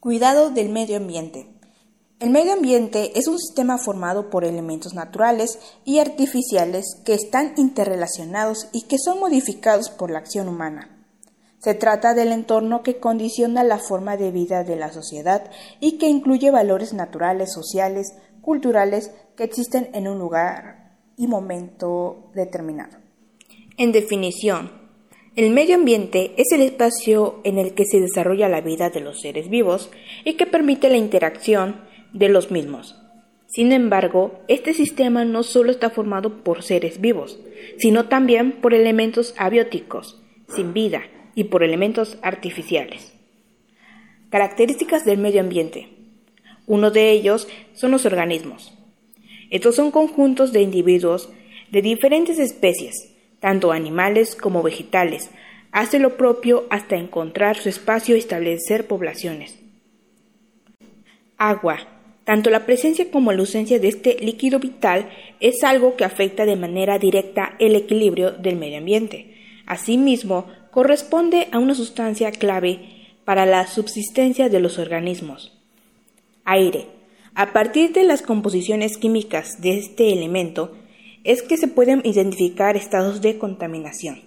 Cuidado del medio ambiente. El medio ambiente es un sistema formado por elementos naturales y artificiales que están interrelacionados y que son modificados por la acción humana. Se trata del entorno que condiciona la forma de vida de la sociedad y que incluye valores naturales, sociales, culturales que existen en un lugar y momento determinado. En definición, el medio ambiente es el espacio en el que se desarrolla la vida de los seres vivos y que permite la interacción de los mismos. Sin embargo, este sistema no solo está formado por seres vivos, sino también por elementos abióticos, sin vida, y por elementos artificiales. Características del medio ambiente. Uno de ellos son los organismos. Estos son conjuntos de individuos de diferentes especies, tanto animales como vegetales, hace lo propio hasta encontrar su espacio y establecer poblaciones. Agua. Tanto la presencia como la ausencia de este líquido vital es algo que afecta de manera directa el equilibrio del medio ambiente. Asimismo, corresponde a una sustancia clave para la subsistencia de los organismos. Aire. A partir de las composiciones químicas de este elemento, es que se pueden identificar estados de contaminación.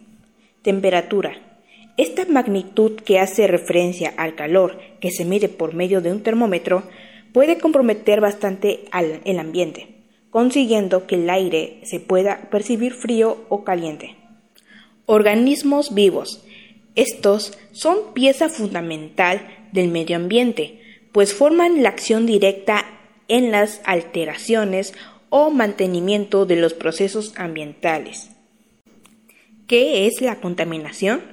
Temperatura. Esta magnitud que hace referencia al calor que se mide por medio de un termómetro puede comprometer bastante al, el ambiente, consiguiendo que el aire se pueda percibir frío o caliente. Organismos vivos. Estos son pieza fundamental del medio ambiente, pues forman la acción directa en las alteraciones o mantenimiento de los procesos ambientales. ¿Qué es la contaminación?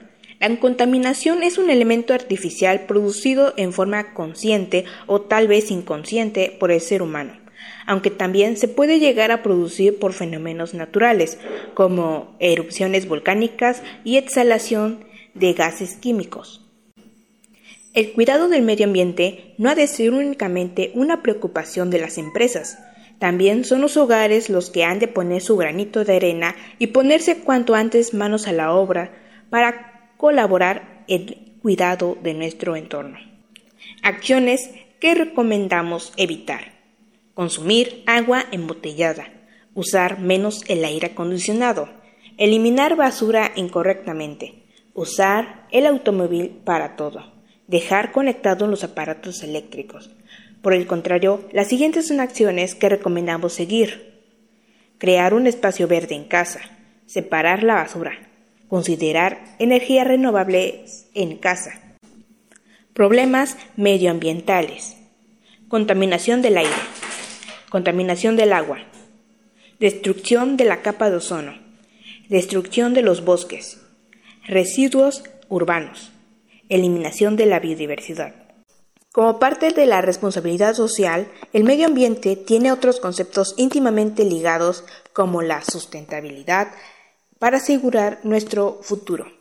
La contaminación es un elemento artificial producido en forma consciente o tal vez inconsciente por el ser humano, aunque también se puede llegar a producir por fenómenos naturales, como erupciones volcánicas y exhalación de gases químicos. El cuidado del medio ambiente no ha de ser únicamente una preocupación de las empresas, también son los hogares los que han de poner su granito de arena y ponerse cuanto antes manos a la obra para colaborar en el cuidado de nuestro entorno. Acciones que recomendamos evitar. Consumir agua embotellada. Usar menos el aire acondicionado. Eliminar basura incorrectamente. Usar el automóvil para todo. Dejar conectados los aparatos eléctricos por el contrario, las siguientes son acciones que recomendamos seguir. Crear un espacio verde en casa, separar la basura, considerar energías renovables en casa. Problemas medioambientales. Contaminación del aire. Contaminación del agua. Destrucción de la capa de ozono. Destrucción de los bosques. Residuos urbanos. Eliminación de la biodiversidad. Como parte de la responsabilidad social, el medio ambiente tiene otros conceptos íntimamente ligados como la sustentabilidad para asegurar nuestro futuro.